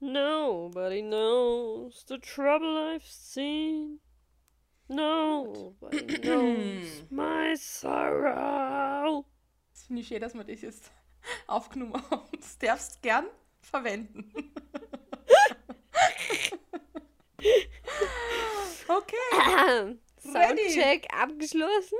Nobody knows the trouble I've seen. Nobody knows my sorrow. Das finde ich schön, dass wir das jetzt aufgenommen haben. Das darfst du gern verwenden. okay. Soundcheck abgeschlossen.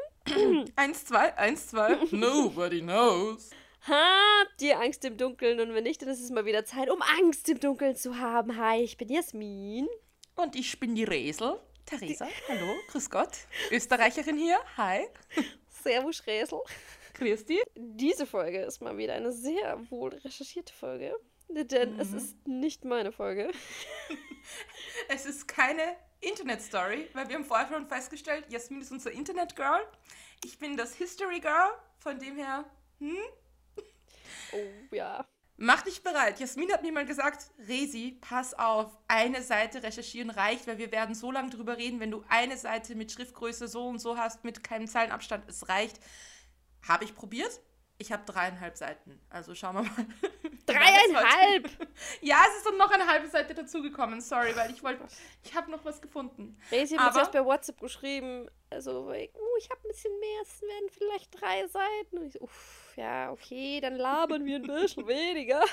eins, zwei, eins, zwei. Nobody knows. Habt ihr Angst im Dunkeln? Und wenn nicht, dann ist es mal wieder Zeit, um Angst im Dunkeln zu haben. Hi, ich bin Jasmin. Und ich bin die Resel. Theresa, hallo, grüß Gott. Österreicherin hier, hi. Servus, Resel. Grüß dich. Diese Folge ist mal wieder eine sehr wohl recherchierte Folge, denn mhm. es ist nicht meine Folge. es ist keine Internet-Story, weil wir haben vorher schon festgestellt, Jasmin ist unser Internet-Girl. Ich bin das History-Girl, von dem her, hm? Oh ja. Mach dich bereit. Jasmin hat mir mal gesagt, Resi, pass auf, eine Seite recherchieren reicht, weil wir werden so lange drüber reden, wenn du eine Seite mit Schriftgröße so und so hast, mit keinem Zeilenabstand, es reicht. Habe ich probiert. Ich habe dreieinhalb Seiten. Also schauen wir mal. Dreieinhalb? ja, es ist noch eine halbe Seite dazugekommen. Sorry, weil ich wollte, ich habe noch was gefunden. Resi hat mir bei WhatsApp geschrieben, also, ich habe ein bisschen mehr, es werden vielleicht drei Seiten. Und ich so, uff, ja, okay, dann labern wir ein bisschen weniger.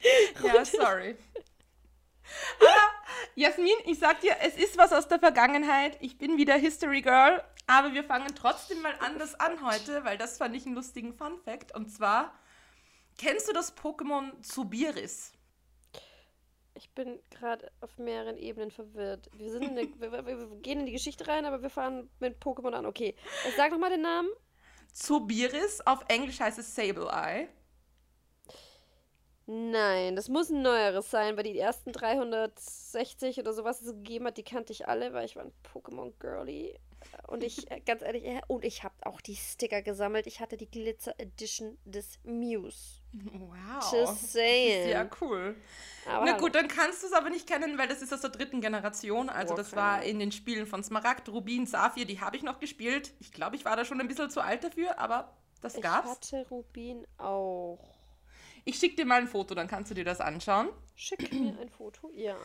ja, sorry. Aber Jasmin, ich sag dir, es ist was aus der Vergangenheit. Ich bin wieder History Girl aber wir fangen trotzdem mal anders an heute, weil das fand ich einen lustigen Fun Fact. Und zwar, kennst du das Pokémon Zubiris? Ich bin gerade auf mehreren Ebenen verwirrt. Wir, sind eine, wir, wir, gehen in die Geschichte rein, aber wir fahren mit Pokémon an. Okay, sag nochmal den Namen. Zubiris, auf Englisch heißt es Sableye. Nein, das muss ein neueres sein, weil die ersten 360 oder sowas es gegeben hat, die kannte ich alle, weil ich war ein Pokémon-Girlie. Und ich, äh, ganz ehrlich, und ich habe auch die Sticker gesammelt. Ich hatte die Glitzer Edition des Muse. Wow. Just saying. Ja, cool. Aber Na gut, dann kannst du es aber nicht kennen, weil das ist aus der dritten Generation. Also okay. das war in den Spielen von Smaragd, Rubin, Saphir, die habe ich noch gespielt. Ich glaube, ich war da schon ein bisschen zu alt dafür, aber das ich gab's. Ich hatte Rubin auch. Ich schicke dir mal ein Foto, dann kannst du dir das anschauen. Schick mir ein Foto, ja.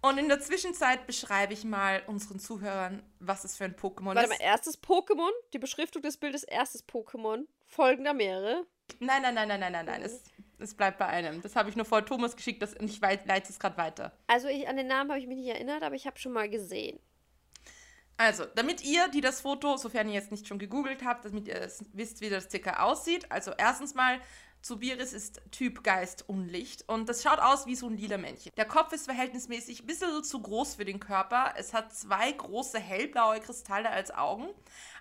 Und in der Zwischenzeit beschreibe ich mal unseren Zuhörern, was es für ein Pokémon Warte ist. Warte mal, erstes Pokémon, die Beschriftung des Bildes, erstes Pokémon, folgender mehrere. Nein, nein, nein, nein, nein, nein, nein. Es, es bleibt bei einem. Das habe ich nur vor Thomas geschickt das, ich leite es gerade weiter. Also ich, an den Namen habe ich mich nicht erinnert, aber ich habe schon mal gesehen. Also, damit ihr, die das Foto, sofern ihr jetzt nicht schon gegoogelt habt, damit ihr wisst, wie das circa aussieht. Also erstens mal Subiris ist Typ Geist Unlicht und das schaut aus wie so ein lila Männchen. Der Kopf ist verhältnismäßig ein bisschen zu groß für den Körper. Es hat zwei große hellblaue Kristalle als Augen.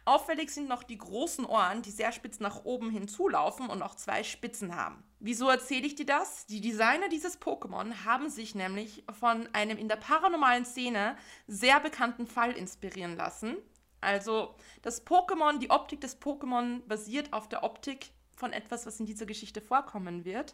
Auffällig sind noch die großen Ohren, die sehr spitz nach oben hinzulaufen und auch zwei Spitzen haben. Wieso erzähle ich dir das? Die Designer dieses Pokémon haben sich nämlich von einem in der paranormalen Szene sehr bekannten Fall inspirieren lassen. Also das Pokémon, die Optik des Pokémon basiert auf der Optik von etwas, was in dieser Geschichte vorkommen wird.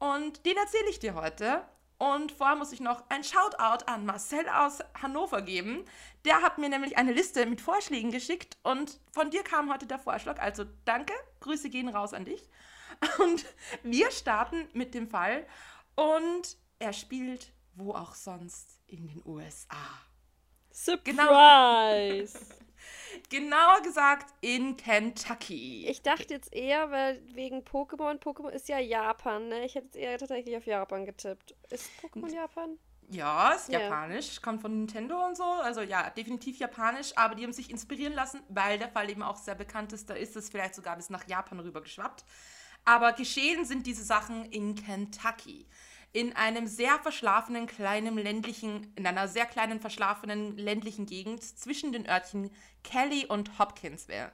Und den erzähle ich dir heute. Und vorher muss ich noch ein Shoutout an Marcel aus Hannover geben. Der hat mir nämlich eine Liste mit Vorschlägen geschickt und von dir kam heute der Vorschlag. Also danke, Grüße gehen raus an dich. Und wir starten mit dem Fall und er spielt wo auch sonst in den USA. Surprise! Genau. Genauer gesagt in Kentucky. Ich dachte jetzt eher, weil wegen Pokémon, Pokémon ist ja Japan, ne? Ich hätte jetzt eher tatsächlich auf Japan getippt. Ist Pokémon Japan? Ja, ist ja. japanisch, kommt von Nintendo und so. Also ja, definitiv japanisch, aber die haben sich inspirieren lassen, weil der Fall eben auch sehr bekannt ist. Da ist es vielleicht sogar bis nach Japan rüber geschwappt. Aber geschehen sind diese Sachen in Kentucky in einem sehr verschlafenen kleinen ländlichen, in einer sehr kleinen verschlafenen ländlichen Gegend zwischen den Örtchen Kelly und Hopkinsville.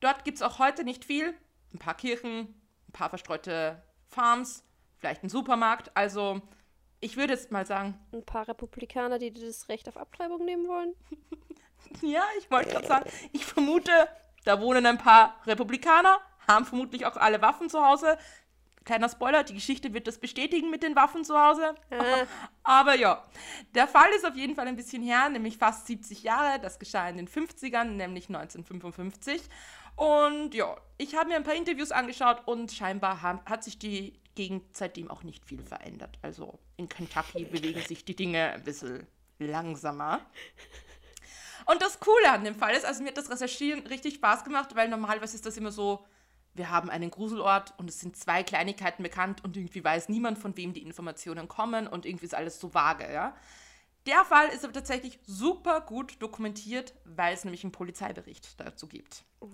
Dort gibt es auch heute nicht viel. Ein paar Kirchen, ein paar verstreute Farms, vielleicht ein Supermarkt. Also ich würde jetzt mal sagen. Ein paar Republikaner, die das Recht auf Abtreibung nehmen wollen? ja, ich wollte gerade sagen, ich vermute, da wohnen ein paar Republikaner, haben vermutlich auch alle Waffen zu Hause, Kleiner Spoiler, die Geschichte wird das bestätigen mit den Waffen zu Hause. Äh. Aber ja, der Fall ist auf jeden Fall ein bisschen her, nämlich fast 70 Jahre. Das geschah in den 50ern, nämlich 1955. Und ja, ich habe mir ein paar Interviews angeschaut und scheinbar haben, hat sich die Gegend seitdem auch nicht viel verändert. Also in Kentucky bewegen sich die Dinge ein bisschen langsamer. Und das Coole an dem Fall ist, also mir hat das Recherchieren richtig Spaß gemacht, weil normalerweise ist das immer so, wir haben einen Gruselort und es sind zwei Kleinigkeiten bekannt und irgendwie weiß niemand, von wem die Informationen kommen und irgendwie ist alles so vage, ja. Der Fall ist aber tatsächlich super gut dokumentiert, weil es nämlich einen Polizeibericht dazu gibt. Uh.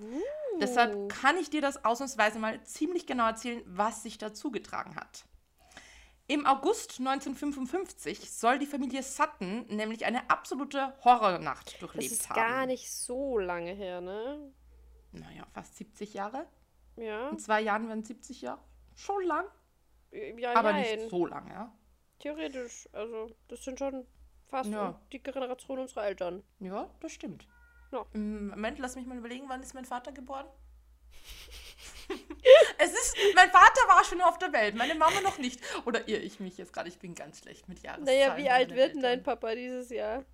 Deshalb kann ich dir das ausnahmsweise mal ziemlich genau erzählen, was sich da zugetragen hat. Im August 1955 soll die Familie Sutton nämlich eine absolute Horrornacht durchlebt haben. Das ist haben. gar nicht so lange her, ne? Naja, fast 70 Jahre. Ja. In zwei Jahren werden 70 Jahre. Schon lang. Ja, aber nein. nicht so lang, ja. Theoretisch, also das sind schon fast ja. die Generation unserer Eltern. Ja, das stimmt. Ja. Moment, lass mich mal überlegen, wann ist mein Vater geboren? es ist, mein Vater war schon auf der Welt, meine Mama noch nicht. Oder irre ich mich jetzt gerade, ich bin ganz schlecht mit Jahreszahlen. Naja, wie alt wird denn dein Papa dieses Jahr?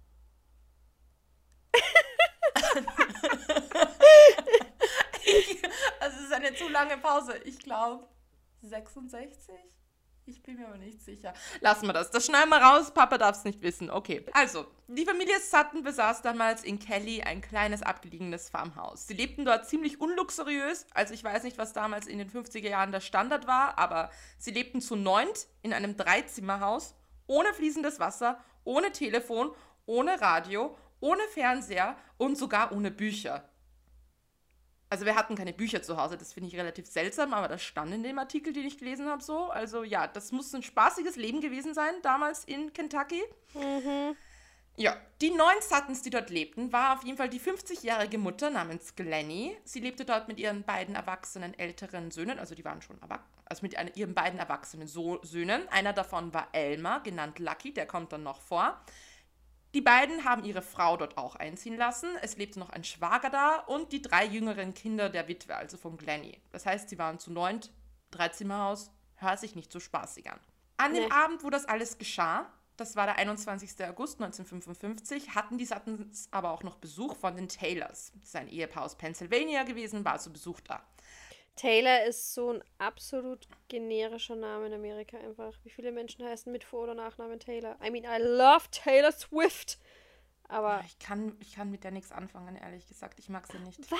ich, also es ist eine zu lange Pause. Ich glaube 66. Ich bin mir aber nicht sicher. Lassen wir das. Das schneiden wir raus. Papa darf es nicht wissen. Okay. Also, die Familie Sutton besaß damals in Kelly ein kleines abgelegenes Farmhaus. Sie lebten dort ziemlich unluxuriös. Also, ich weiß nicht, was damals in den 50er Jahren der Standard war, aber sie lebten zu neunt in einem Dreizimmerhaus, ohne fließendes Wasser, ohne Telefon, ohne Radio, ohne Fernseher und sogar ohne Bücher. Also wir hatten keine Bücher zu Hause, das finde ich relativ seltsam, aber das stand in dem Artikel, den ich gelesen habe, so. Also ja, das muss ein spaßiges Leben gewesen sein, damals in Kentucky. Mhm. Ja, die neun Suttons, die dort lebten, war auf jeden Fall die 50-jährige Mutter namens Glennie. Sie lebte dort mit ihren beiden erwachsenen älteren Söhnen, also die waren schon erwachsen, also mit ihren beiden erwachsenen so Söhnen. Einer davon war Elmer, genannt Lucky, der kommt dann noch vor. Die beiden haben ihre Frau dort auch einziehen lassen. Es lebte noch ein Schwager da und die drei jüngeren Kinder der Witwe, also von Glennie. Das heißt, sie waren zu neunt, Dreizimmerhaus, hört sich nicht so spaßig an. An nee. dem Abend, wo das alles geschah, das war der 21. August 1955, hatten die Suttons aber auch noch Besuch von den Taylors. Sein Ehepaar aus Pennsylvania gewesen, war zu Besuch da. Taylor ist so ein absolut generischer Name in Amerika einfach. Wie viele Menschen heißen mit Vor- oder Nachnamen Taylor? I mean, I love Taylor Swift. Aber. Ich kann, ich kann mit der nichts anfangen, ehrlich gesagt. Ich mag sie nicht. Was?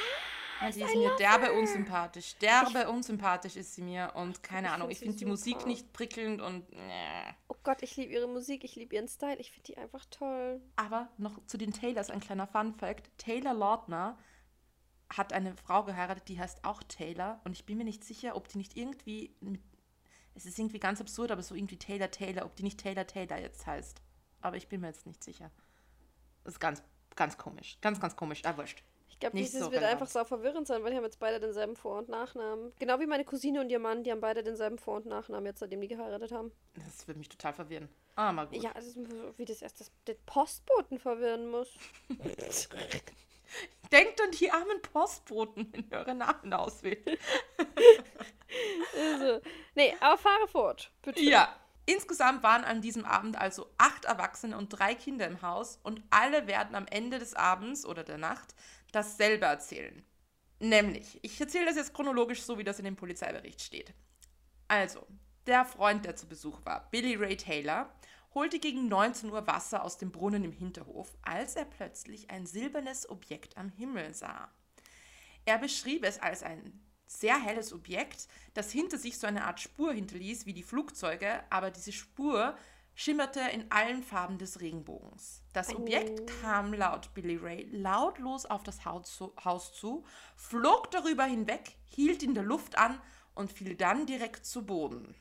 Ja, die ist I mir derbe her. unsympathisch. Derbe ich, unsympathisch ist sie mir. Und keine ich Ahnung, ich finde die Musik nicht prickelnd und. Äh. Oh Gott, ich liebe ihre Musik, ich liebe ihren Style. Ich finde die einfach toll. Aber noch zu den Taylors ein kleiner Fun-Fact: Taylor Lautner hat eine Frau geheiratet, die heißt auch Taylor. Und ich bin mir nicht sicher, ob die nicht irgendwie. Mit, es ist irgendwie ganz absurd, aber so irgendwie Taylor Taylor, ob die nicht Taylor Taylor jetzt heißt. Aber ich bin mir jetzt nicht sicher. Das ist ganz, ganz komisch. Ganz, ganz komisch. Ah, wurscht. Ich glaube, dieses so wird einfach so verwirrend sein, weil die haben jetzt beide denselben Vor- und Nachnamen. Genau wie meine Cousine und ihr Mann, die haben beide denselben Vor- und Nachnamen, jetzt seitdem die geheiratet haben. Das würde mich total verwirren. Ah, mal gut. Ja, das ist, wie das erst das, den Postboten verwirren muss. Denkt an die armen Postboten, wenn ihr eure Namen auswählt. also, nee, aber fahre fort, bitte. Ja. Insgesamt waren an diesem Abend also acht Erwachsene und drei Kinder im Haus und alle werden am Ende des Abends oder der Nacht dasselbe erzählen. Nämlich, ich erzähle das jetzt chronologisch so, wie das in dem Polizeibericht steht. Also, der Freund, der zu Besuch war, Billy Ray Taylor, holte gegen 19 Uhr Wasser aus dem Brunnen im Hinterhof, als er plötzlich ein silbernes Objekt am Himmel sah. Er beschrieb es als ein sehr helles Objekt, das hinter sich so eine Art Spur hinterließ wie die Flugzeuge, aber diese Spur schimmerte in allen Farben des Regenbogens. Das Objekt kam laut Billy Ray lautlos auf das Haus zu, flog darüber hinweg, hielt in der Luft an und fiel dann direkt zu Boden.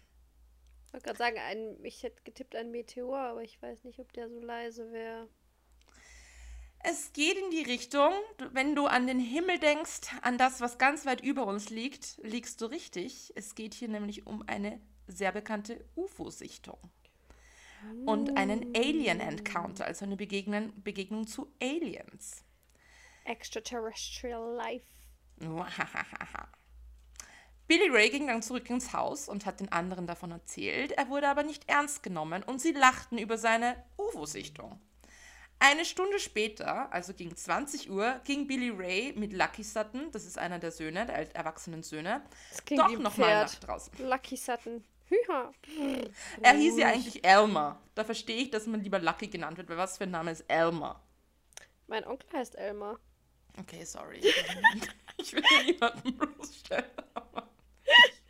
Ich wollte gerade sagen, ein, ich hätte getippt ein Meteor, aber ich weiß nicht, ob der so leise wäre. Es geht in die Richtung, wenn du an den Himmel denkst, an das, was ganz weit über uns liegt, liegst du richtig. Es geht hier nämlich um eine sehr bekannte UFO-Sichtung. Und einen Alien-Encounter, also eine Begegnung, Begegnung zu Aliens. Extraterrestrial Life. Billy Ray ging dann zurück ins Haus und hat den anderen davon erzählt. Er wurde aber nicht ernst genommen und sie lachten über seine UFO-Sichtung. Eine Stunde später, also gegen 20 Uhr, ging Billy Ray mit Lucky Sutton, das ist einer der Söhne, der erwachsenen Söhne, doch nochmal nach draußen. Lucky Sutton. Hüha. Er hieß ja eigentlich Elmer. Da verstehe ich, dass man lieber Lucky genannt wird, weil was für ein Name ist Elmer? Mein Onkel heißt Elmar. Okay, sorry. Ich will niemanden bloßstellen,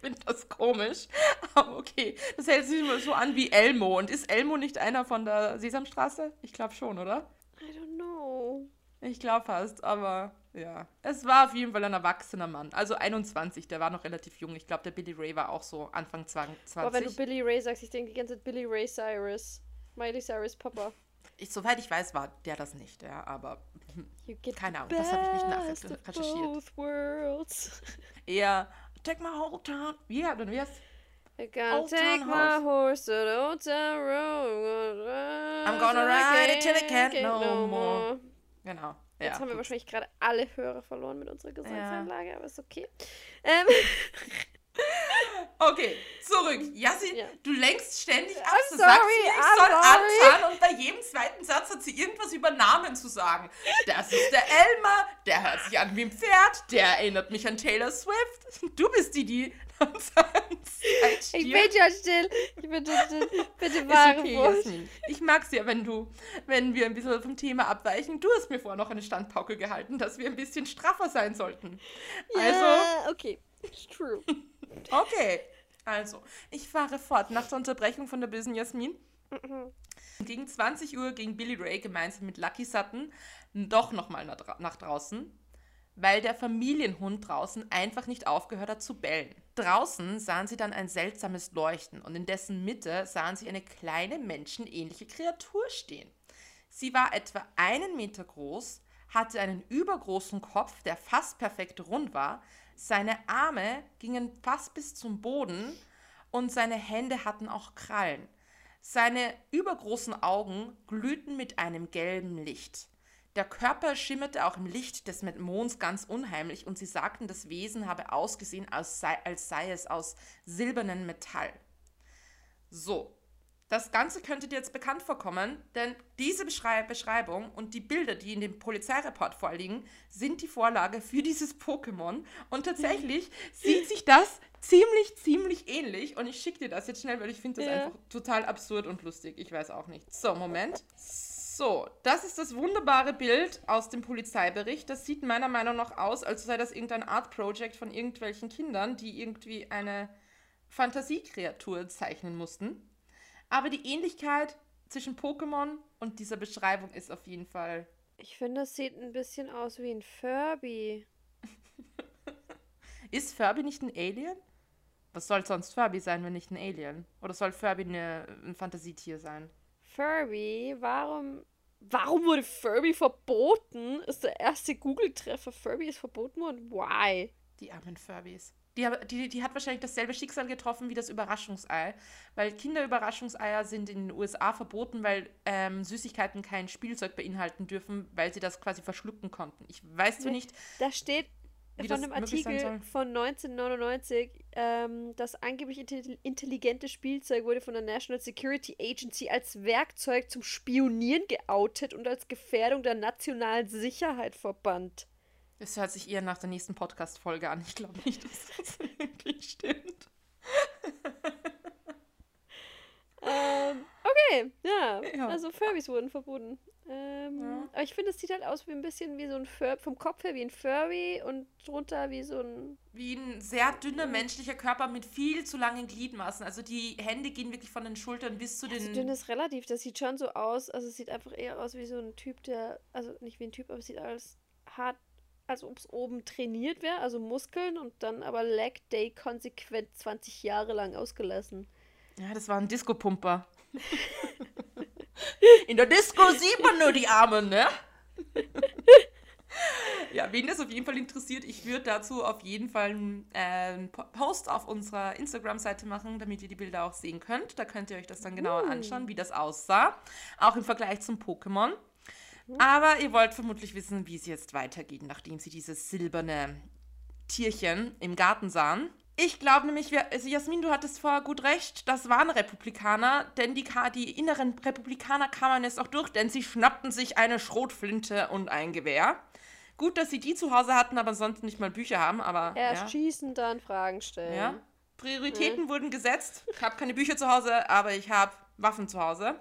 finde das komisch. Aber okay, das hält sich immer so an wie Elmo. Und ist Elmo nicht einer von der Sesamstraße? Ich glaube schon, oder? I don't know. Ich glaube fast, aber ja. Es war auf jeden Fall ein erwachsener Mann. Also 21, der war noch relativ jung. Ich glaube, der Billy Ray war auch so Anfang 20. Boah, wenn du Billy Ray sagst, ich denke die ganze Zeit Billy Ray Cyrus. Miley Cyrus Papa. ich, soweit ich weiß, war der das nicht, ja, aber Keine Ahnung, das habe ich nicht nach- best of recherchiert. Both worlds. eher Take my whole town. Und wie heißt I gotta Old take my horse to the old town road. I'm gonna ride it till it can't no more. Genau. Jetzt ja, haben wir wahrscheinlich gerade alle Hörer verloren mit unserer Gesangsanlage, aber ist okay. Ähm, Okay, zurück. Yassi, Ja. du lenkst ständig ab. I'm Du sagst sorry, mir, ich I'm soll sorry. anfahren und bei jedem zweiten Satz hat sie irgendwas über Namen zu sagen. Das ist der Elmer, der hört sich an wie ein Pferd, der erinnert mich an Taylor Swift. Du bist die, die ich bin schon still. Ich bin schon still. Bitte wahre okay. Jasmin. Ich mag's ja, wenn du, wenn wir ein bisschen vom Thema abweichen. Du hast mir vorher noch eine Standpauke gehalten, dass wir ein bisschen straffer sein sollten. Also, Ja, okay. It's true. okay. Also, ich fahre fort nach der Unterbrechung von der bösen Jasmin. Gegen 20 Uhr ging Billy Ray gemeinsam mit Lucky Sutton doch nochmal nach, dra- nach draußen, weil der Familienhund draußen einfach nicht aufgehört hat zu bellen. Draußen sahen sie dann ein seltsames Leuchten und in dessen Mitte sahen sie eine kleine menschenähnliche Kreatur stehen. Sie war etwa einen Meter groß, hatte einen übergroßen Kopf, der fast perfekt rund war, seine Arme gingen fast bis zum Boden und seine Hände hatten auch Krallen. Seine übergroßen Augen glühten mit einem gelben Licht. Der Körper schimmerte auch im Licht des Monds ganz unheimlich und sie sagten, das Wesen habe ausgesehen, als sei, als sei es aus silbernem Metall. So, das Ganze könnte dir jetzt bekannt vorkommen, denn diese Beschrei Beschreibung und die Bilder, die in dem Polizeireport vorliegen, sind die Vorlage für dieses Pokémon. Und tatsächlich sieht sich das ziemlich, ziemlich ähnlich. Und ich schicke dir das jetzt schnell, weil ich finde das Ja. einfach total absurd und lustig. Ich weiß auch nicht. So, Moment. So, das ist das wunderbare Bild aus dem Polizeibericht. Das sieht meiner Meinung nach aus, als sei das irgendein Art-Project von irgendwelchen Kindern, die irgendwie eine Fantasiekreatur zeichnen mussten. Aber die Ähnlichkeit zwischen Pokémon und dieser Beschreibung ist auf jeden Fall. Ich finde, das sieht ein bisschen aus wie ein Furby. Ist Furby nicht ein Alien? Was soll sonst Furby sein, wenn nicht ein Alien? Oder soll Furby eine, ein Fantasietier sein? Furby? Warum. Warum wurde Furby verboten? Ist der erste Google-Treffer. Furby ist verboten worden. Why? Die armen Furbys. Die, die, die hat wahrscheinlich dasselbe Schicksal getroffen wie das Überraschungsei. Weil Kinderüberraschungseier sind in den USA verboten, weil ähm, Süßigkeiten kein Spielzeug beinhalten dürfen, weil sie das quasi verschlucken konnten. Ich weiß zwar nicht, Da steht Wie von einem Artikel von 1999, ähm, das angeblich intelli- intelligente Spielzeug wurde von der National Security Agency als Werkzeug zum Spionieren geoutet und als Gefährdung der nationalen Sicherheit verbannt. Es hört sich eher nach der nächsten Podcast-Folge an. Ich glaube nicht, dass das wirklich stimmt. Ähm, okay, ja. Ja. Also Furbys wurden verboten. Ähm, Ja. Aber ich finde, es sieht halt aus wie ein bisschen wie so ein Furby, vom Kopf her wie ein Furby und drunter wie so ein. Wie ein sehr dünner menschlicher Körper mit viel zu langen Gliedmaßen. Also die Hände gehen wirklich von den Schultern bis zu den. Also dünn ist relativ, das sieht schon so aus. Also es sieht einfach eher aus wie so ein Typ, der. Also nicht wie ein Typ, aber es sieht alles hart, als ob es oben trainiert wäre, also Muskeln und dann aber Leg Day konsequent 20 Jahre lang ausgelassen. Ja, das war ein Disco-Pumper. In der Disco sieht man nur die Arme, ne? ja, wen das auf jeden Fall interessiert, ich würde dazu auf jeden Fall einen Po- Post auf unserer Instagram-Seite machen, damit ihr die Bilder auch sehen könnt. Da könnt ihr euch das dann genauer Uh. anschauen, wie das aussah. Auch im Vergleich zum Pokémon. Aber ihr wollt vermutlich wissen, wie es jetzt weitergeht, nachdem sie dieses silberne Tierchen im Garten sahen. Ich glaube nämlich, wir, also Jasmin, du hattest vorher gut recht, das waren Republikaner, denn die, die inneren Republikaner kamen jetzt auch durch, denn sie schnappten sich eine Schrotflinte und ein Gewehr. Gut, dass sie die zu Hause hatten, aber sonst nicht mal Bücher haben, aber Erst ja. schießen, dann Fragen stellen. Ja. Prioritäten mhm. wurden gesetzt. Ich habe keine Bücher zu Hause, aber ich habe Waffen zu Hause.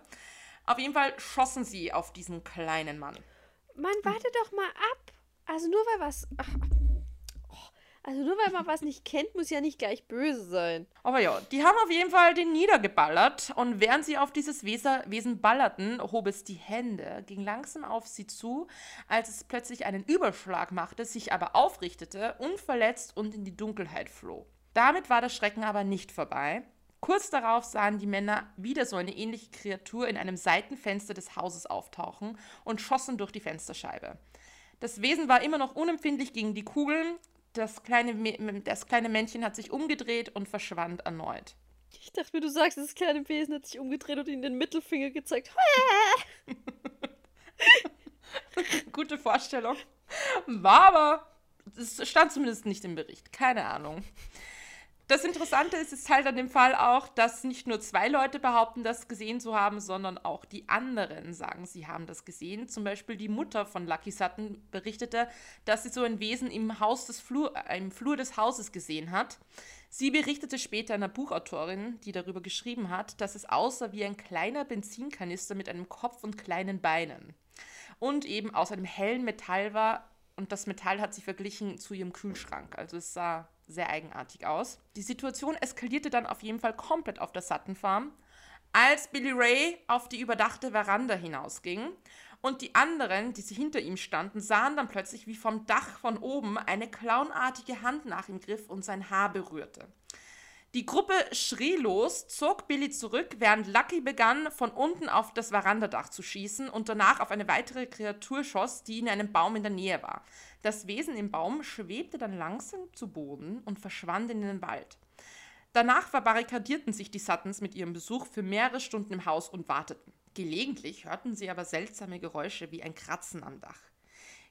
Auf jeden Fall schossen sie auf diesen kleinen Mann. Mann, warte doch mal ab. Also nur weil was. Ach, also nur weil man was nicht kennt, muss ja nicht gleich böse sein. Aber ja, die haben auf jeden Fall den niedergeballert und während sie auf dieses Wesen ballerten, hob es die Hände, ging langsam auf sie zu, als es plötzlich einen Überschlag machte, sich aber aufrichtete, unverletzt und in die Dunkelheit floh. Damit war das Schrecken aber nicht vorbei. Kurz darauf sahen die Männer wieder so eine ähnliche Kreatur in einem Seitenfenster des Hauses auftauchen und schossen durch die Fensterscheibe. Das Wesen war immer noch unempfindlich gegen die Kugeln, das kleine, das kleine Männchen hat sich umgedreht und verschwand erneut. Ich dachte mir, du sagst, das kleine Wesen hat sich umgedreht und ihnen den Mittelfinger gezeigt. Gute Vorstellung. War aber, es stand zumindest nicht im Bericht. Keine Ahnung. Das Interessante ist, ist halt an dem Fall auch, dass nicht nur zwei Leute behaupten, das gesehen zu haben, sondern auch die anderen sagen, sie haben das gesehen. Zum Beispiel die Mutter von Lucky Sutton berichtete, dass sie so ein Wesen im, Haus des Flur, äh, im Flur des Hauses gesehen hat. Sie berichtete später einer Buchautorin, die darüber geschrieben hat, dass es aussah wie ein kleiner Benzinkanister mit einem Kopf und kleinen Beinen. Und eben aus einem hellen Metall war, und das Metall hat sich verglichen zu ihrem Kühlschrank. Also es sah sehr eigenartig aus. Die Situation eskalierte dann auf jeden Fall komplett auf der Sutton Farm, als Billy Ray auf die überdachte Veranda hinausging und die anderen, die hinter ihm standen, sahen dann plötzlich, wie vom Dach von oben eine clownartige Hand nach ihm griff und sein Haar berührte. Die Gruppe schrie los, zog Billy zurück, während Lucky begann, von unten auf das Verandadach zu schießen und danach auf eine weitere Kreatur schoss, die in einem Baum in der Nähe war. Das Wesen im Baum schwebte dann langsam zu Boden und verschwand in den Wald. Danach verbarrikadierten sich die Suttons mit ihrem Besuch für mehrere Stunden im Haus und warteten. Gelegentlich hörten sie aber seltsame Geräusche wie ein Kratzen am Dach.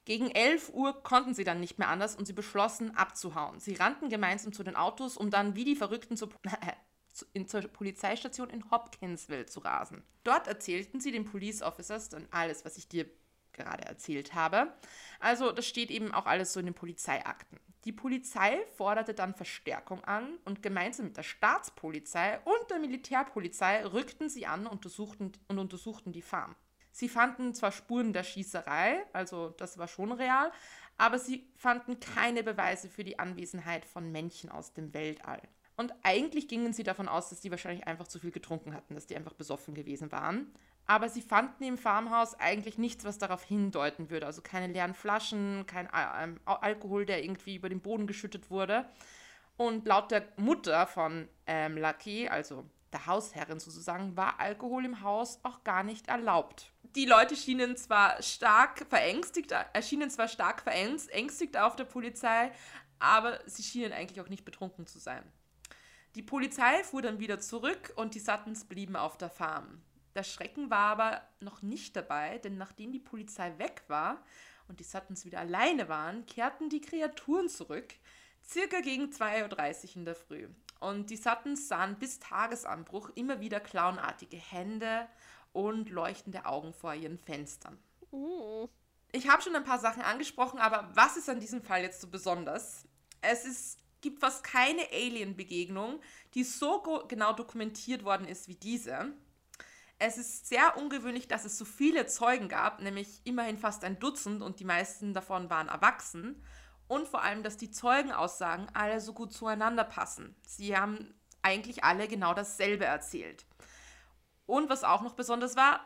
Gegen 11 Uhr konnten sie dann nicht mehr anders und sie beschlossen, abzuhauen. Sie rannten gemeinsam zu den Autos, um dann wie die Verrückten zur, in, zur Polizeistation in Hopkinsville zu rasen. Dort erzählten sie den Police Officers dann alles, was ich dir gerade erzählt habe. Also das steht eben auch alles so in den Polizeiakten. Die Polizei forderte dann Verstärkung an und gemeinsam mit der Staatspolizei und der Militärpolizei rückten sie an untersuchten, und untersuchten die Farm. Sie fanden zwar Spuren der Schießerei, also das war schon real, aber sie fanden keine Beweise für die Anwesenheit von Männchen aus dem Weltall. Und eigentlich gingen sie davon aus, dass die wahrscheinlich einfach zu viel getrunken hatten, dass die einfach besoffen gewesen waren. Aber sie fanden im Farmhaus eigentlich nichts, was darauf hindeuten würde. Also keine leeren Flaschen, kein ähm, Alkohol, der irgendwie über den Boden geschüttet wurde. Und laut der Mutter von ähm, Lucky, also der Hausherrin sozusagen, war Alkohol im Haus auch gar nicht erlaubt. Die Leute schienen zwar stark verängstigt, erschienen zwar stark verängstigt auf der Polizei, aber sie schienen eigentlich auch nicht betrunken zu sein. Die Polizei fuhr dann wieder zurück und die Suttons blieben auf der Farm. Der Schrecken war aber noch nicht dabei, denn nachdem die Polizei weg war und die Suttons wieder alleine waren, kehrten die Kreaturen zurück, circa gegen 2.30 Uhr in der Früh. Und die Suttons sahen bis Tagesanbruch immer wieder clownartige Hände und leuchtende Augen vor ihren Fenstern. Mm. Ich habe schon ein paar Sachen angesprochen, aber was ist an diesem Fall jetzt so besonders? Es ist, gibt fast keine Alien-Begegnung, die so genau dokumentiert worden ist wie diese. Es ist sehr ungewöhnlich, dass es so viele Zeugen gab, nämlich immerhin fast ein Dutzend und die meisten davon waren erwachsen und vor allem, dass die Zeugenaussagen alle so gut zueinander passen. Sie haben eigentlich alle genau dasselbe erzählt. Und was auch noch besonders war,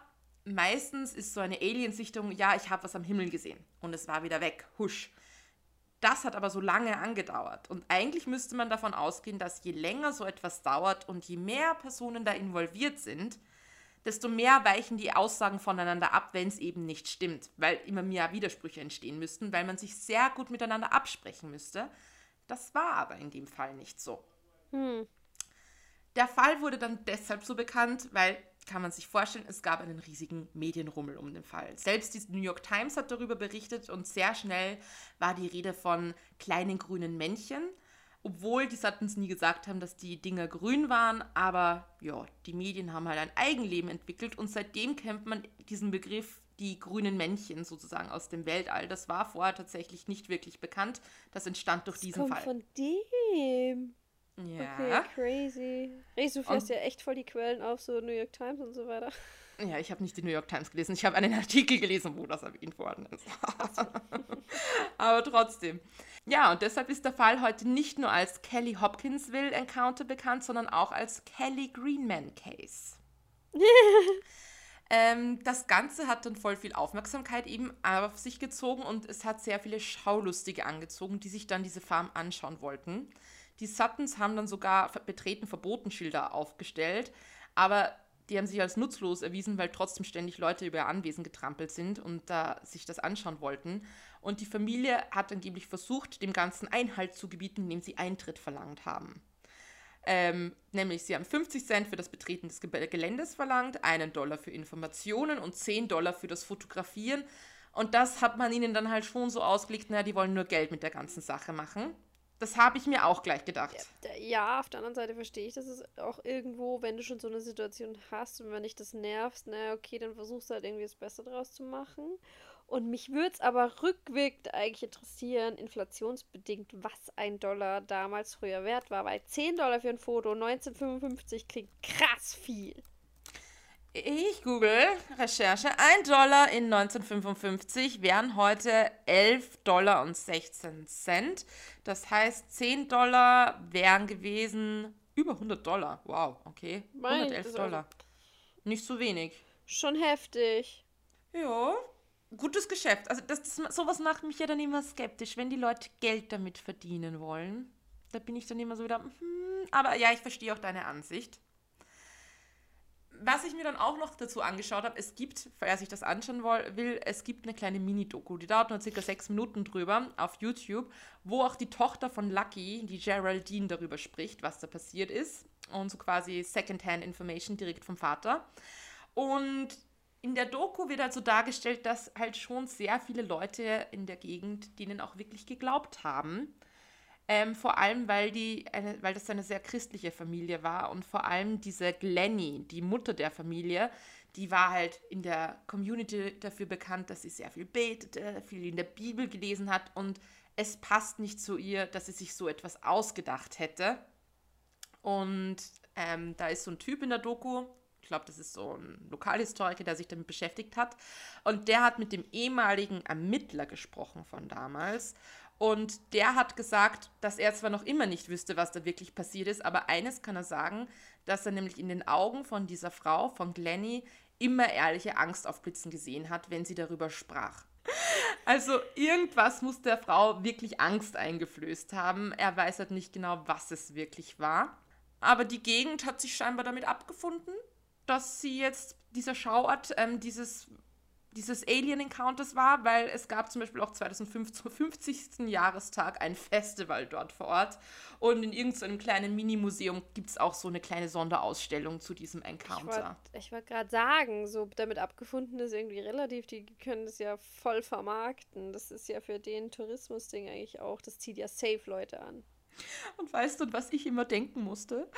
meistens ist so eine Aliensichtung, ja, ich habe was am Himmel gesehen und es war wieder weg, husch. Das hat aber so lange angedauert. Und eigentlich müsste man davon ausgehen, dass je länger so etwas dauert und je mehr Personen da involviert sind, desto mehr weichen die Aussagen voneinander ab, wenn es eben nicht stimmt, weil immer mehr Widersprüche entstehen müssten, weil man sich sehr gut miteinander absprechen müsste. Das war aber in dem Fall nicht so. Hm. Der Fall wurde dann deshalb so bekannt, weil, kann man sich vorstellen, es gab einen riesigen Medienrummel um den Fall. Selbst die New York Times hat darüber berichtet und sehr schnell war die Rede von kleinen grünen Männchen obwohl die Suttons nie gesagt haben, dass die Dinger grün waren, aber ja, die Medien haben halt ein Eigenleben entwickelt und seitdem kennt man diesen Begriff die grünen Männchen sozusagen aus dem Weltall. Das war vorher tatsächlich nicht wirklich bekannt. Das entstand durch das diesen kommt Fall. Von dem. Ja. Okay, crazy. Reis, du fährst ja echt voll die Quellen auf, so New York Times und so weiter. Ja, ich habe nicht die New York Times gelesen. Ich habe einen Artikel gelesen, wo das erwähnt worden ist. Aber trotzdem. Ja, und deshalb ist der Fall heute nicht nur als Kelly Hopkinsville Encounter bekannt, sondern auch als Kelly Greenman Case. ähm, das Ganze hat dann voll viel Aufmerksamkeit eben auf sich gezogen und es hat sehr viele Schaulustige angezogen, die sich dann diese Farm anschauen wollten. Die Suttons haben dann sogar betreten Verbotenschilder aufgestellt, aber die haben sich als nutzlos erwiesen, weil trotzdem ständig Leute über ihr Anwesen getrampelt sind und da sich das anschauen wollten. Und die Familie hat angeblich versucht, dem Ganzen Einhalt zu gebieten, indem sie Eintritt verlangt haben. Ähm, nämlich, sie haben 50 Cent für das Betreten des Geländes verlangt, einen Dollar für Informationen und 10 Dollar für das Fotografieren. Und das hat man ihnen dann halt schon so ausgelegt, naja, die wollen nur Geld mit der ganzen Sache machen. Das habe ich mir auch gleich gedacht. Ja, auf der anderen Seite verstehe ich, dass es auch irgendwo, wenn du schon so eine Situation hast und wenn dich das nervst, na okay, dann versuchst du halt irgendwie das Beste draus zu machen. Und mich würde es aber rückwirkend eigentlich interessieren, inflationsbedingt, was ein Dollar damals früher wert war, weil 10 Dollar für ein Foto 1955 klingt krass viel. Ich google, Recherche, 1 Dollar in 1955 wären heute 11 Dollar und 16 Cent. Das heißt, 10 Dollar wären gewesen über 100 Dollar. Wow, okay. 111 Dollar. Nicht so wenig. Schon heftig. Ja, gutes Geschäft. Also das, das, sowas macht mich ja dann immer skeptisch, wenn die Leute Geld damit verdienen wollen. Da bin ich dann immer so wieder, hm, aber ja, ich verstehe auch deine Ansicht was ich mir dann auch noch dazu angeschaut habe, es gibt, wer sich das anschauen will, es gibt eine kleine Mini-Doku, die dauert nur circa sechs Minuten drüber auf YouTube, wo auch die Tochter von Lucky, die Geraldine, darüber spricht, was da passiert ist. Und so quasi Secondhand Information direkt vom Vater. Und in der Doku wird also dargestellt, dass halt schon sehr viele Leute in der Gegend denen auch wirklich geglaubt haben. Ähm, vor allem, weil, die, eine, weil das eine sehr christliche Familie war und vor allem diese Glenny, die Mutter der Familie, die war halt in der Community dafür bekannt, dass sie sehr viel betete, viel in der Bibel gelesen hat und es passt nicht zu ihr, dass sie sich so etwas ausgedacht hätte. Und ähm, da ist so ein Typ in der Doku, ich glaube, das ist so ein Lokalhistoriker, der sich damit beschäftigt hat. Und der hat mit dem ehemaligen Ermittler gesprochen von damals. Und der hat gesagt, dass er zwar noch immer nicht wüsste, was da wirklich passiert ist, aber eines kann er sagen, dass er nämlich in den Augen von dieser Frau, von Glenny, immer ehrliche Angst aufblitzen gesehen hat, wenn sie darüber sprach. Also irgendwas muss der Frau wirklich Angst eingeflößt haben. Er weiß halt nicht genau, was es wirklich war. Aber die Gegend hat sich scheinbar damit abgefunden, dass sie jetzt dieser Schauart, ähm, dieses dieses Alien Encounters war, weil es gab zum Beispiel auch 2005 zum 50. Jahrestag ein Festival dort vor Ort und in irgendeinem kleinen Mini-Museum gibt es auch so eine kleine Sonderausstellung zu diesem Encounter. Ich wollte gerade sagen, so damit abgefunden ist irgendwie relativ, die können das ja voll vermarkten. Das ist ja für den Tourismus-Ding eigentlich auch, das zieht ja safe Leute an. Und weißt du, was ich immer denken musste?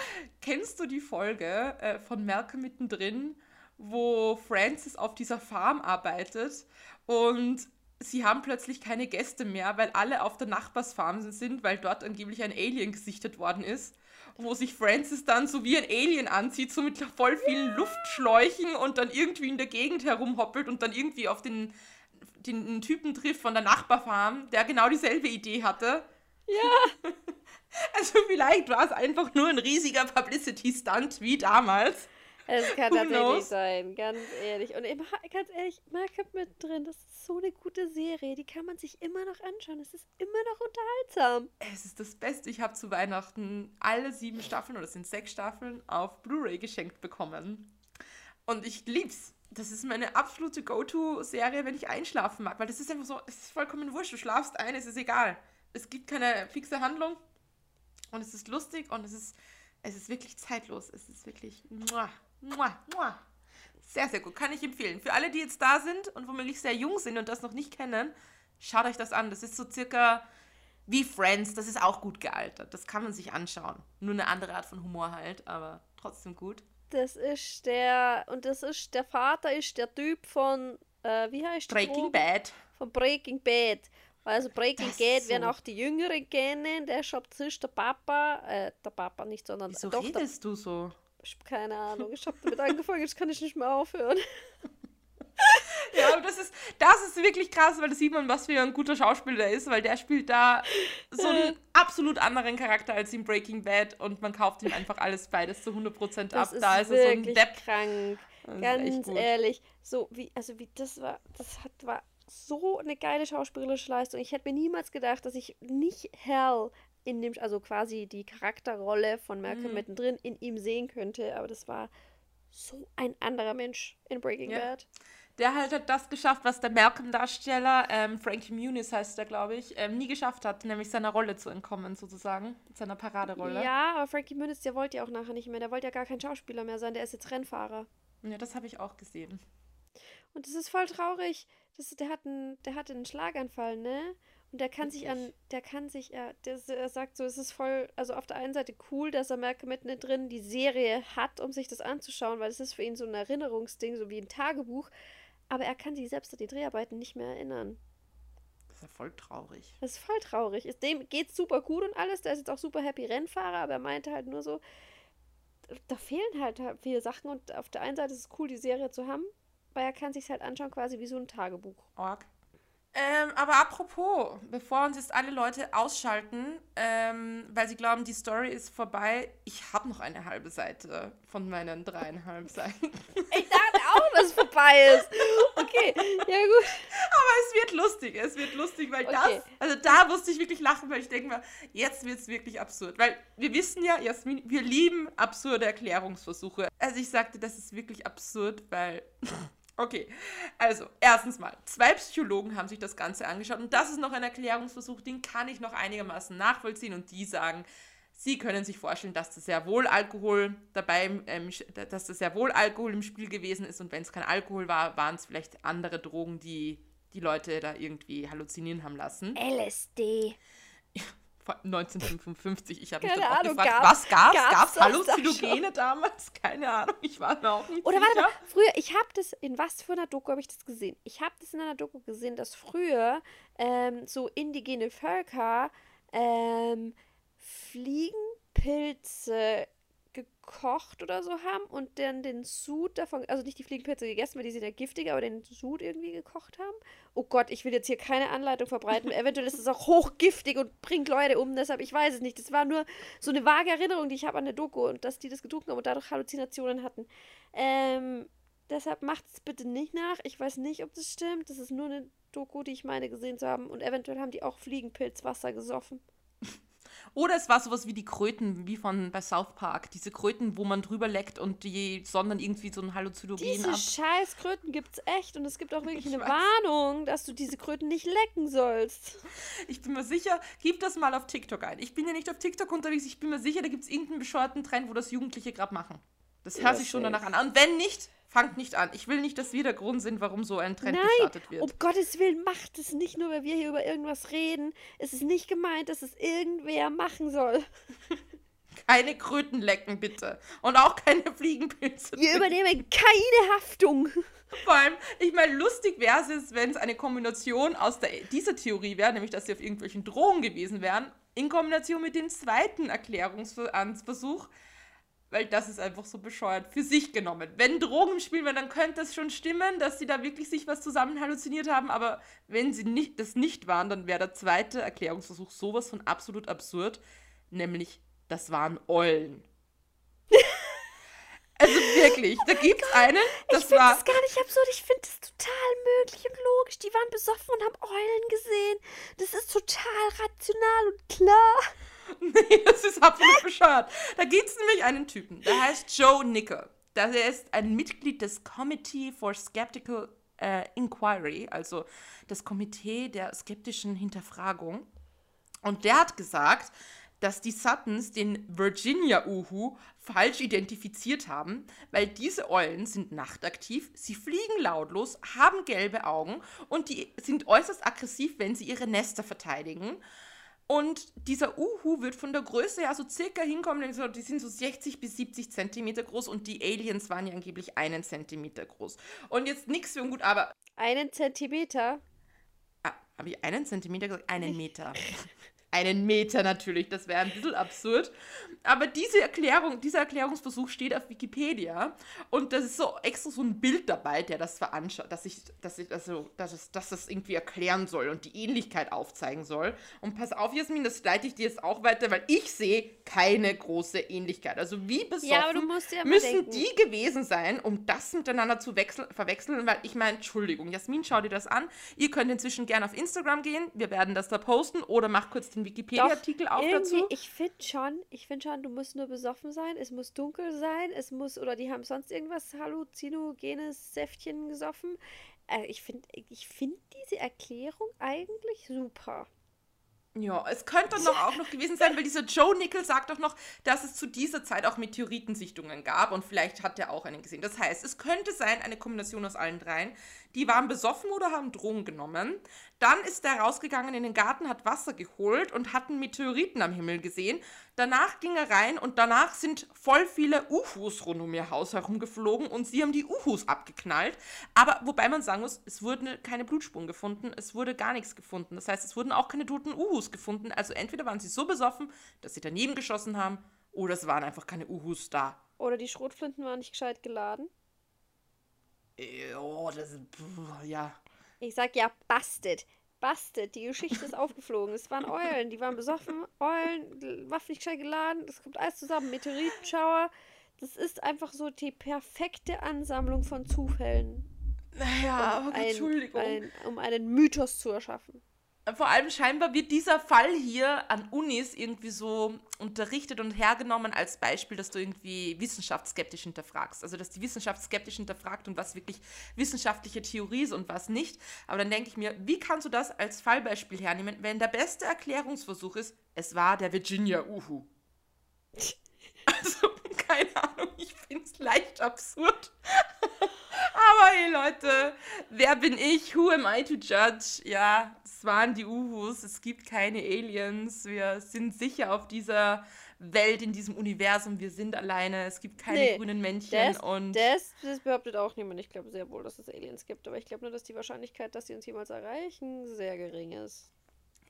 Kennst du die Folge äh, von Merkel mittendrin? Wo Francis auf dieser Farm arbeitet und sie haben plötzlich keine Gäste mehr, weil alle auf der Nachbarsfarm sind, weil dort angeblich ein Alien gesichtet worden ist. Wo sich Francis dann so wie ein Alien anzieht, so mit voll vielen ja. Luftschläuchen und dann irgendwie in der Gegend herumhoppelt und dann irgendwie auf den, den Typen trifft von der Nachbarfarm, der genau dieselbe Idee hatte. Ja. Also vielleicht war es einfach nur ein riesiger Publicity-Stunt wie damals. Es kann tatsächlich sein, ganz ehrlich. Und immer, ganz ehrlich, Malcolm mit drin, das ist so eine gute Serie. Die kann man sich immer noch anschauen. Es ist immer noch unterhaltsam. Es ist das Beste. Ich habe zu Weihnachten alle sieben Staffeln, oder es sind sechs Staffeln, auf Blu-ray geschenkt bekommen. Und ich lieb's. Das ist meine absolute Go-To-Serie, wenn ich einschlafen mag. Weil das ist einfach so, es ist vollkommen wurscht. Du schlafst ein, es ist egal. Es gibt keine fixe Handlung. Und es ist lustig und es ist, es ist wirklich zeitlos. Es ist wirklich. Muah. Mua, mua. Sehr, sehr gut. Kann ich empfehlen. Für alle, die jetzt da sind und womöglich sehr jung sind und das noch nicht kennen, schaut euch das an. Das ist so circa wie Friends. Das ist auch gut gealtert. Das kann man sich anschauen. Nur eine andere Art von Humor halt, aber trotzdem gut. Das ist der, und das ist, der Vater ist der Typ von, äh, wie heißt der? Breaking Bad. Von Breaking Bad. Also Breaking Das Gate ist werden so- auch die Jüngeren kennen. Der ist der Papa. Äh, der Papa nicht, sondern Wieso doch der redest du so? Ich hab keine Ahnung. Ich habe damit angefangen, jetzt kann ich nicht mehr aufhören. Ja, aber das ist, das ist wirklich krass, weil da sieht man, was für ein guter Schauspieler er ist, weil der spielt da so einen absolut anderen Charakter als in Breaking Bad und man kauft ihm einfach alles beides zu 100% ab. Ist da ist er so ein Depp. krank. Ganz ehrlich. So wie, also wie das war, das hat, war so eine geile schauspielerische Leistung. Ich hätte mir niemals gedacht, dass ich nicht Hell in dem, also quasi die Charakterrolle von Malcolm Mhm. mittendrin in ihm sehen könnte, aber das war so ein anderer Mensch in Breaking Ja. Bad. Der halt hat das geschafft, was der Malcolm-Darsteller, ähm, Frankie Muniz heißt der, glaube ich, ähm, nie geschafft hat, nämlich seiner Rolle zu entkommen, sozusagen. Seiner Paraderolle. Ja, aber Frankie Muniz, der wollte ja auch nachher nicht mehr. Der wollte ja gar kein Schauspieler mehr sein. Der ist jetzt Rennfahrer. ja das habe ich auch gesehen. Und das ist voll traurig. Das, der, hat einen, der hatte einen Schlaganfall, ne? Und der kann sich an, der kann sich, er, der, er sagt so, es ist voll, also auf der einen Seite cool, dass er Malcolm mittendrin die Serie hat, um sich das anzuschauen, weil es ist für ihn so ein Erinnerungsding, so wie ein Tagebuch. Aber er kann sich selbst an die Dreharbeiten nicht mehr erinnern. Das ist ja voll traurig. Das ist voll traurig. Ist, dem geht's super gut und alles. Der ist jetzt auch super happy Rennfahrer, aber er meinte halt nur so, da fehlen halt viele Sachen und auf der einen Seite ist es cool, die Serie zu haben, weil er kann sich halt anschauen quasi wie so ein Tagebuch. Org. Ähm, aber apropos, bevor uns jetzt alle Leute ausschalten, ähm, weil sie glauben, die Story ist vorbei, ich habe noch eine halbe Seite von meinen dreieinhalb Seiten. Ich dachte auch, dass es vorbei ist. Okay, ja gut. Aber es wird lustig, es wird lustig, weil Okay. das, also da musste ich wirklich lachen, weil ich denke mal, jetzt wird es wirklich absurd. Weil wir wissen ja, Jasmin, wir lieben absurde Erklärungsversuche. Also ich sagte, das ist wirklich absurd, weil. Okay, also erstens mal, zwei Psychologen haben sich das Ganze angeschaut und das ist noch ein Erklärungsversuch, den kann ich noch einigermaßen nachvollziehen und die sagen, sie können sich vorstellen, dass das sehr wohl Alkohol dabei, ähm, dass das sehr wohl Alkohol im Spiel gewesen ist und wenn es kein Alkohol war, waren es vielleicht andere Drogen, die die Leute da irgendwie halluzinieren haben lassen. LSD. Von 1955, ich habe mich Keine dann auch Ahnung, gefragt, gab's- was gab's Gab's das da Halluzinogene damals? Keine Ahnung, ich war mir auch nicht Oder sicher. warte mal, früher, ich habe das, in was für einer Doku habe ich das gesehen? Ich habe das in einer Doku gesehen, dass früher ähm, so indigene Völker ähm, Fliegenpilze gekocht oder so haben und dann den Sud davon, also nicht die Fliegenpilze gegessen, weil die sind ja giftig, aber den Sud irgendwie gekocht haben. Oh Gott, ich will jetzt hier keine Anleitung verbreiten. Eventuell ist es auch hochgiftig und bringt Leute um, deshalb, ich weiß es nicht. Das war nur so eine vage Erinnerung, die ich habe an der Doku und dass die das getrunken haben und dadurch Halluzinationen hatten. Ähm, deshalb macht es bitte nicht nach. Ich weiß nicht, ob das stimmt. Das ist nur eine Doku, die ich meine gesehen zu haben. Und eventuell haben die auch Fliegenpilzwasser gesoffen. Oder es war sowas wie die Kröten, wie von bei South Park. Diese Kröten, wo man drüber leckt und die sondern irgendwie so ein Halluzinogen Diese ab. scheiß Kröten gibt's echt. Und es gibt auch wirklich Ich eine weiß. Warnung, dass du diese Kröten nicht lecken sollst. Ich bin mir sicher, gib das mal auf TikTok ein. Ich bin ja nicht auf TikTok unterwegs, ich bin mir sicher, da gibt es irgendeinen bescheuerten Trend, wo das Jugendliche gerade machen. Das Ja, hört sich schon danach an. Und wenn nicht, fangt nicht an. Ich will nicht, dass wir der Grund sind, warum so ein Trend Nein, gestartet wird. Um Gottes Willen, macht es nicht nur, weil wir hier über irgendwas reden. Es ist nicht gemeint, dass es irgendwer machen soll. Keine Kröten lecken, bitte. Und auch keine Fliegenpilze. Wir übernehmen keine Haftung. Vor allem, ich meine, lustig wäre es, wenn es eine Kombination aus der, dieser Theorie wäre, nämlich dass sie auf irgendwelchen Drogen gewesen wären, in Kombination mit dem zweiten Erklärungsversuch, weil das ist einfach so bescheuert für sich genommen. Wenn Drogen im Spiel wären, dann könnte es schon stimmen, dass sie da wirklich sich was zusammen halluziniert haben, aber wenn sie nicht, das nicht waren, dann wäre der zweite Erklärungsversuch sowas von absolut absurd, nämlich das waren Eulen. Also wirklich, da gibt's einen, das ich finde war das gar nicht absurd. Ich finde das total möglich und logisch. Die waren besoffen und haben Eulen gesehen. Das ist total rational und klar. Nee, das ist absolut bescheuert. Da gibt es nämlich einen Typen, der heißt Joe Nicker. Der ist ein Mitglied des Committee for Skeptical äh, Inquiry, also das Komitee der skeptischen Hinterfragung. Und der hat gesagt, dass die Suttons den Virginia-Uhu falsch identifiziert haben, weil diese Eulen sind nachtaktiv, sie fliegen lautlos, haben gelbe Augen und die sind äußerst aggressiv, wenn sie ihre Nester verteidigen. Und dieser Uhu wird von der Größe her so circa hinkommen, so- die sind so 60 bis 70 Zentimeter groß und die Aliens waren ja angeblich einen Zentimeter groß. Und jetzt nichts für ungut, aber Einen Zentimeter. ah, Habe ich einen Zentimeter gesagt? Einen Meter. einen Meter natürlich, das wäre ein bisschen absurd. Aber diese Erklärung, dieser Erklärungsversuch steht auf Wikipedia und das ist so extra so ein Bild dabei, der das veranschaulicht, dass ich, dass ich, also, dass es, dass das irgendwie erklären soll und die Ähnlichkeit aufzeigen soll. Und pass auf, Jasmin, das leite ich dir jetzt auch weiter, weil ich sehe keine große Ähnlichkeit. Also wie besoffen ja, ja müssen die gewesen sein, um das miteinander zu wechseln, verwechseln, weil ich meine, Entschuldigung, Jasmin, schau dir das an. Ihr könnt inzwischen gerne auf Instagram gehen, wir werden das da posten oder mach kurz den Wikipedia-Artikel auf dazu. Ich finde schon, ich finde schon, du musst nur besoffen sein, es muss dunkel sein, es muss, oder die haben sonst irgendwas halluzinogenes Säftchen gesoffen. Äh, ich finde ich find diese Erklärung eigentlich super. Ja, es könnte doch auch noch gewesen sein, weil dieser Joe Nickel sagt doch noch, dass es zu dieser Zeit auch Meteoritensichtungen gab und vielleicht hat er auch einen gesehen. Das heißt, es könnte sein, eine Kombination aus allen dreien. Die waren besoffen oder haben Drogen genommen. Dann ist er rausgegangen in den Garten, hat Wasser geholt und hat einen Meteoriten am Himmel gesehen. Danach ging er rein und danach sind voll viele UFOs rund um ihr Haus herumgeflogen und sie haben die UFOs abgeknallt. Aber wobei man sagen muss, es wurden keine Blutspuren gefunden, es wurde gar nichts gefunden. Das heißt, es wurden auch keine toten UFOs gefunden. Also entweder waren sie so besoffen, dass sie daneben geschossen haben, oder es waren einfach keine UFOs da. Oder die Schrotflinten waren nicht gescheit geladen. Oh, das ist. Ja. Ich sag ja, bastet. Bastet. Die Geschichte ist aufgeflogen. Es waren Eulen. Die waren besoffen. Eulen, Waffen nicht gescheit geladen. Das kommt alles zusammen. Meteoritenschauer. Das ist einfach so die perfekte Ansammlung von Zufällen. Naja, um aber ein, Entschuldigung. Ein, um einen Mythos zu erschaffen vor allem scheinbar wird dieser Fall hier an Unis irgendwie so unterrichtet und hergenommen als Beispiel, dass du irgendwie wissenschaftsskeptisch hinterfragst. Also, dass die Wissenschaft skeptisch hinterfragt und was wirklich wissenschaftliche Theorie ist und was nicht. Aber dann denke ich mir, wie kannst du das als Fallbeispiel hernehmen, wenn der beste Erklärungsversuch ist, es war der Virginia Uhu? Also, keine Ahnung, ich finde es leicht absurd. Aber hey Leute, wer bin ich? Who am I to judge? Ja, es waren die Uhus, es gibt keine Aliens, wir sind sicher auf dieser Welt, in diesem Universum, wir sind alleine, es gibt keine nee, grünen Männchen das, und. Das, das behauptet auch niemand. Ich glaube sehr wohl, dass es Aliens gibt, aber ich glaube nur, dass die Wahrscheinlichkeit, dass sie uns jemals erreichen, sehr gering ist.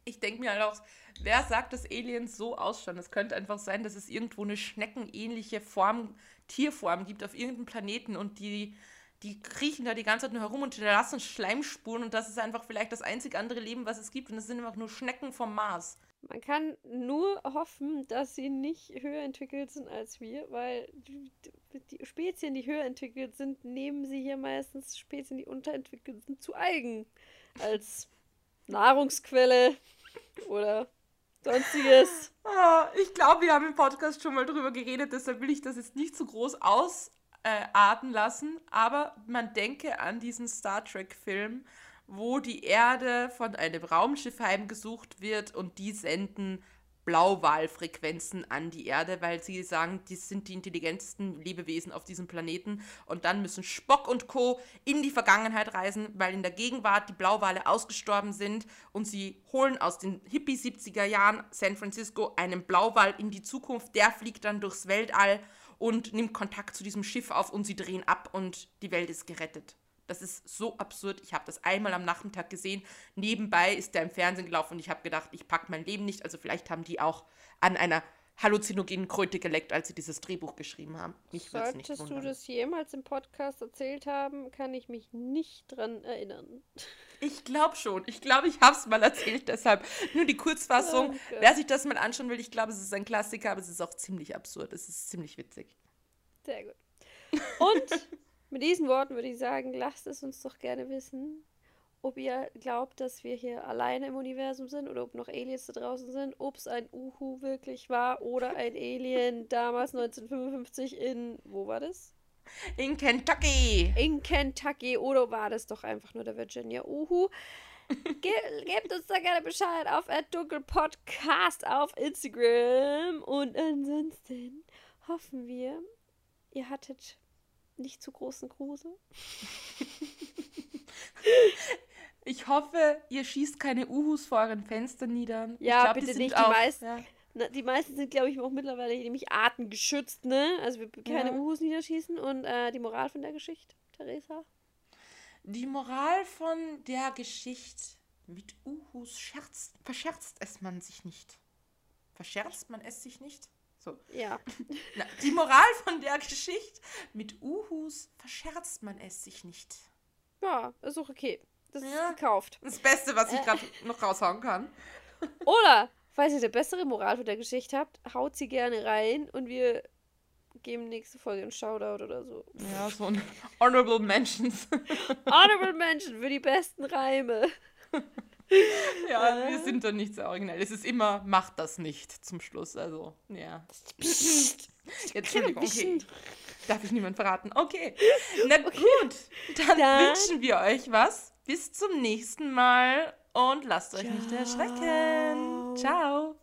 Ich denke mir halt auch, wer sagt, dass Aliens so ausschauen? Es könnte einfach sein, dass es irgendwo eine schneckenähnliche Form, Tierform gibt auf irgendeinem Planeten und die die kriechen da die ganze Zeit nur herum und hinterlassen Schleimspuren und das ist einfach vielleicht das einzig andere Leben, was es gibt und das sind einfach nur Schnecken vom Mars. Man kann nur hoffen, dass sie nicht höher entwickelt sind als wir, weil die, Spezien, die höher entwickelt sind, nehmen sie hier meistens Spezien, die unterentwickelt sind, zu eigen. Als Nahrungsquelle oder sonstiges. Ah, ich glaube, wir haben im Podcast schon mal drüber geredet, deshalb will ich das jetzt nicht so groß aus äh, lassen, aber man denke an diesen Star Trek-Film, wo die Erde von einem Raumschiff heimgesucht wird und die senden Blauwahlfrequenzen an die Erde, weil sie sagen, die sind die intelligentesten Lebewesen auf diesem Planeten und dann müssen Spock und Co. in die Vergangenheit reisen, weil in der Gegenwart die Blauwale ausgestorben sind und sie holen aus den Hippie 70er Jahren San Francisco einen Blauwal in die Zukunft, der fliegt dann durchs Weltall und nimmt Kontakt zu diesem Schiff auf und sie drehen ab und die Welt ist gerettet. Das ist so absurd. Ich habe das einmal am Nachmittag gesehen. Nebenbei ist der im Fernsehen gelaufen und ich habe gedacht, ich packe mein Leben nicht. Also vielleicht haben die auch an einer halluzinogenen Kröte geleckt, als sie dieses Drehbuch geschrieben haben. Mich Solltest nicht du das jemals im Podcast erzählt haben, kann ich mich nicht dran erinnern. Ich glaube schon. Ich glaube, ich habe es mal erzählt. Deshalb nur die Kurzfassung. Oh Wer sich das mal anschauen will, ich glaube, es ist ein Klassiker, aber es ist auch ziemlich absurd. Es ist ziemlich witzig. Sehr gut. Und mit diesen Worten würde ich sagen, lasst es uns doch gerne wissen, ob ihr glaubt, dass wir hier alleine im Universum sind oder ob noch Aliens da draußen sind, ob es ein Uhu wirklich war oder ein Alien damals 1955 in, wo war das? In Kentucky. In Kentucky oder war das doch einfach nur der Virginia Uhu? Ge gebt uns da gerne Bescheid auf Podcast auf Instagram und ansonsten hoffen wir, ihr hattet nicht zu großen Grusel. Ich hoffe, ihr schießt keine Uhus vor euren Fenstern nieder. Ja, glaub, bitte die nicht. Die, meisten, ja. die meisten sind, glaube ich, auch mittlerweile nämlich artengeschützt, ne? Also wir keine ja. Uhus niederschießen. Und äh, die Moral von der Geschichte, Theresa? Die Moral von der Geschichte Mit Uhus scherzt, verscherzt es man sich nicht. Verscherzt man es sich nicht? So. Ja. Na, die Moral von der Geschichte: Mit Uhus verscherzt man es sich nicht. Ja, ist auch okay. Das Ja. ist gekauft. Das Beste, was ich Äh. gerade noch raushauen kann. Oder, falls ihr eine bessere Moral von der Geschichte habt, haut sie gerne rein und wir geben nächste Folge einen Shoutout oder so. Ja, so ein Honorable Mentions. Honorable Mention für die besten Reime. Ja, wir sind da nicht so originell. Es ist immer, macht das nicht zum Schluss. Also, ja. Psst. Entschuldigung, okay. Darf ich niemand verraten? Okay. Na gut, dann, Dann- wünschen wir euch was. Bis zum nächsten Mal und lasst euch nicht Ciao. erschrecken. Ciao.